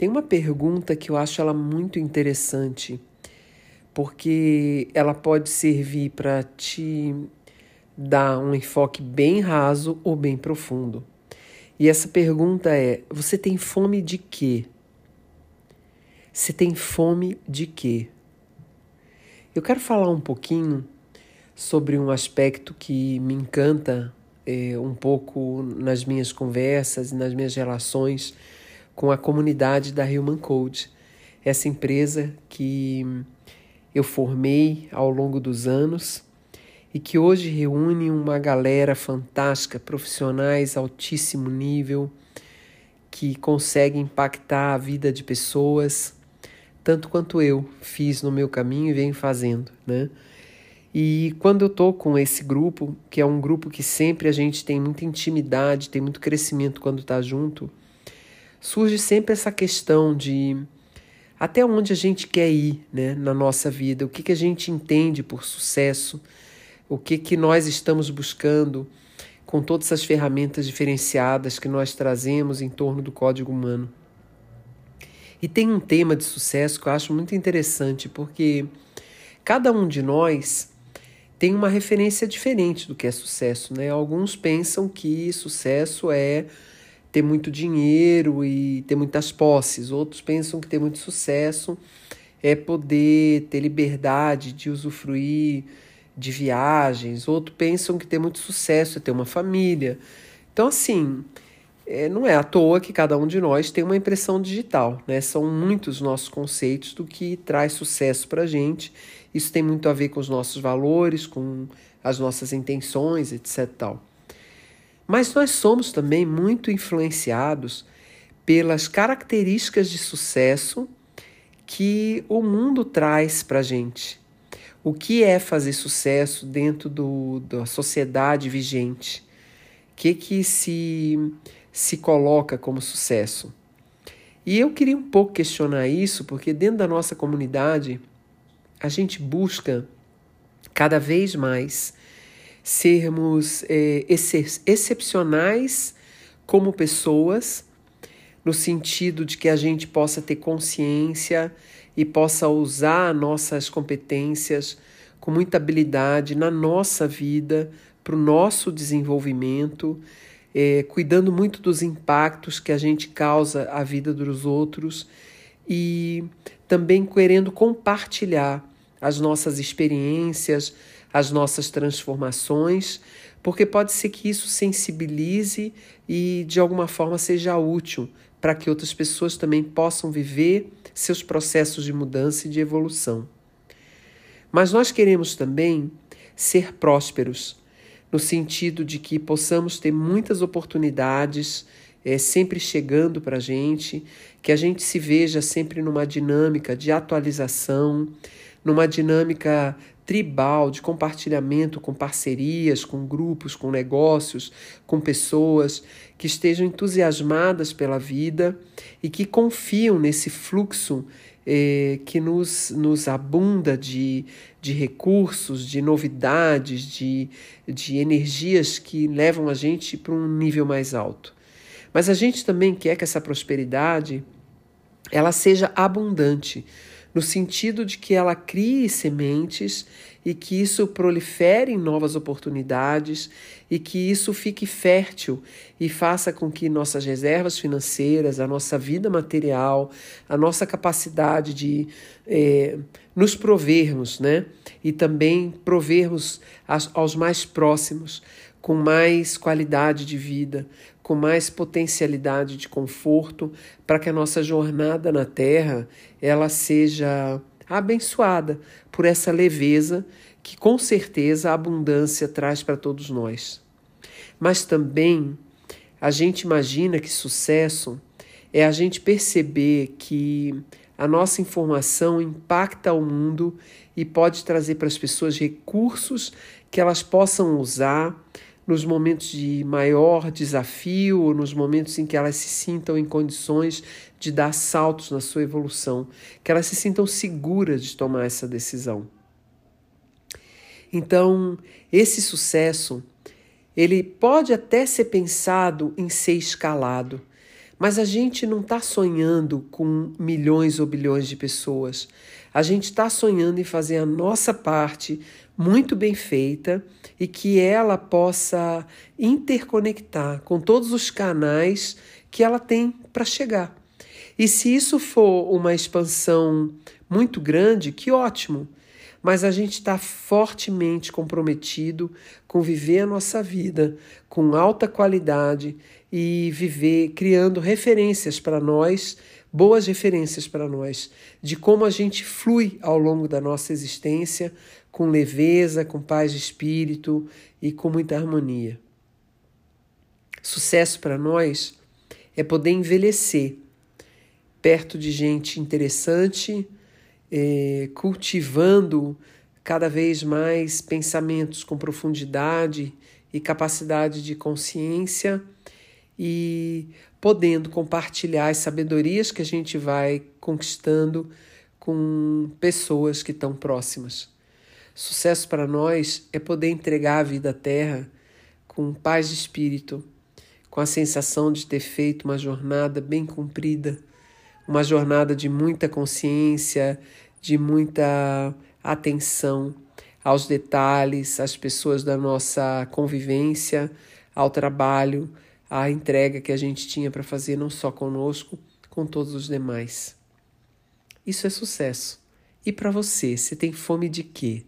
Tem uma pergunta que eu acho ela muito interessante, porque ela pode servir para te dar um enfoque bem raso ou bem profundo. E essa pergunta é: você tem fome de quê? Você tem fome de quê? Eu quero falar um pouquinho sobre um aspecto que me encanta é, um pouco nas minhas conversas e nas minhas relações com a comunidade da Human Code, essa empresa que eu formei ao longo dos anos e que hoje reúne uma galera fantástica, profissionais altíssimo nível, que consegue impactar a vida de pessoas, tanto quanto eu fiz no meu caminho e venho fazendo, né? E quando eu tô com esse grupo, que é um grupo que sempre a gente tem muita intimidade, tem muito crescimento quando tá junto, surge sempre essa questão de até onde a gente quer ir né, na nossa vida, o que, que a gente entende por sucesso, o que, que nós estamos buscando com todas as ferramentas diferenciadas que nós trazemos em torno do código humano. E tem um tema de sucesso que eu acho muito interessante, porque cada um de nós tem uma referência diferente do que é sucesso. Né? Alguns pensam que sucesso é ter muito dinheiro e ter muitas posses. Outros pensam que ter muito sucesso é poder ter liberdade de usufruir de viagens. Outros pensam que ter muito sucesso é ter uma família. Então, assim, é, não é à toa que cada um de nós tem uma impressão digital. Né? São muitos nossos conceitos do que traz sucesso para a gente. Isso tem muito a ver com os nossos valores, com as nossas intenções, etc. Tal. Mas nós somos também muito influenciados pelas características de sucesso que o mundo traz para a gente. O que é fazer sucesso dentro do, da sociedade vigente? O que, que se, se coloca como sucesso? E eu queria um pouco questionar isso, porque dentro da nossa comunidade a gente busca cada vez mais sermos é, ex excepcionais como pessoas, no sentido de que a gente possa ter consciência e possa usar nossas competências com muita habilidade na nossa vida, para o nosso desenvolvimento, é, cuidando muito dos impactos que a gente causa à vida dos outros e também querendo compartilhar as nossas experiências, as nossas transformações, porque pode ser que isso sensibilize e de alguma forma seja útil para que outras pessoas também possam viver seus processos de mudança e de evolução. Mas nós queremos também ser prósperos, no sentido de que possamos ter muitas oportunidades é, sempre chegando para a gente, que a gente se veja sempre numa dinâmica de atualização, numa dinâmica tribal de compartilhamento com parcerias, com grupos, com negócios, com pessoas que estejam entusiasmadas pela vida e que confiam nesse fluxo eh, que nos, nos abunda de, de recursos, de novidades, de, de energias que levam a gente para um nível mais alto. Mas a gente também quer que essa prosperidade ela seja abundante no sentido de que ela crie sementes e que isso prolifere em novas oportunidades e que isso fique fértil e faça com que nossas reservas financeiras, a nossa vida material, a nossa capacidade de é, nos provermos, né? E também provermos aos mais próximos com mais qualidade de vida, com mais potencialidade de conforto, para que a nossa jornada na Terra ela seja abençoada por essa leveza que com certeza a abundância traz para todos nós. Mas também a gente imagina que sucesso é a gente perceber que a nossa informação impacta o mundo e pode trazer para as pessoas recursos que elas possam usar nos momentos de maior desafio nos momentos em que elas se sintam em condições de dar saltos na sua evolução, que elas se sintam seguras de tomar essa decisão. Então, esse sucesso, ele pode até ser pensado em ser escalado, mas a gente não está sonhando com milhões ou bilhões de pessoas. A gente está sonhando em fazer a nossa parte muito bem feita e que ela possa interconectar com todos os canais que ela tem para chegar. E se isso for uma expansão muito grande, que ótimo! Mas a gente está fortemente comprometido com viver a nossa vida com alta qualidade e viver criando referências para nós, boas referências para nós, de como a gente flui ao longo da nossa existência com leveza, com paz de espírito e com muita harmonia. Sucesso para nós é poder envelhecer perto de gente interessante, é, cultivando cada vez mais pensamentos com profundidade e capacidade de consciência e podendo compartilhar as sabedorias que a gente vai conquistando com pessoas que estão próximas. Sucesso para nós é poder entregar a vida à Terra com paz de espírito, com a sensação de ter feito uma jornada bem cumprida, uma jornada de muita consciência, de muita atenção aos detalhes, às pessoas da nossa convivência, ao trabalho, à entrega que a gente tinha para fazer não só conosco, com todos os demais. Isso é sucesso. E para você, você tem fome de quê?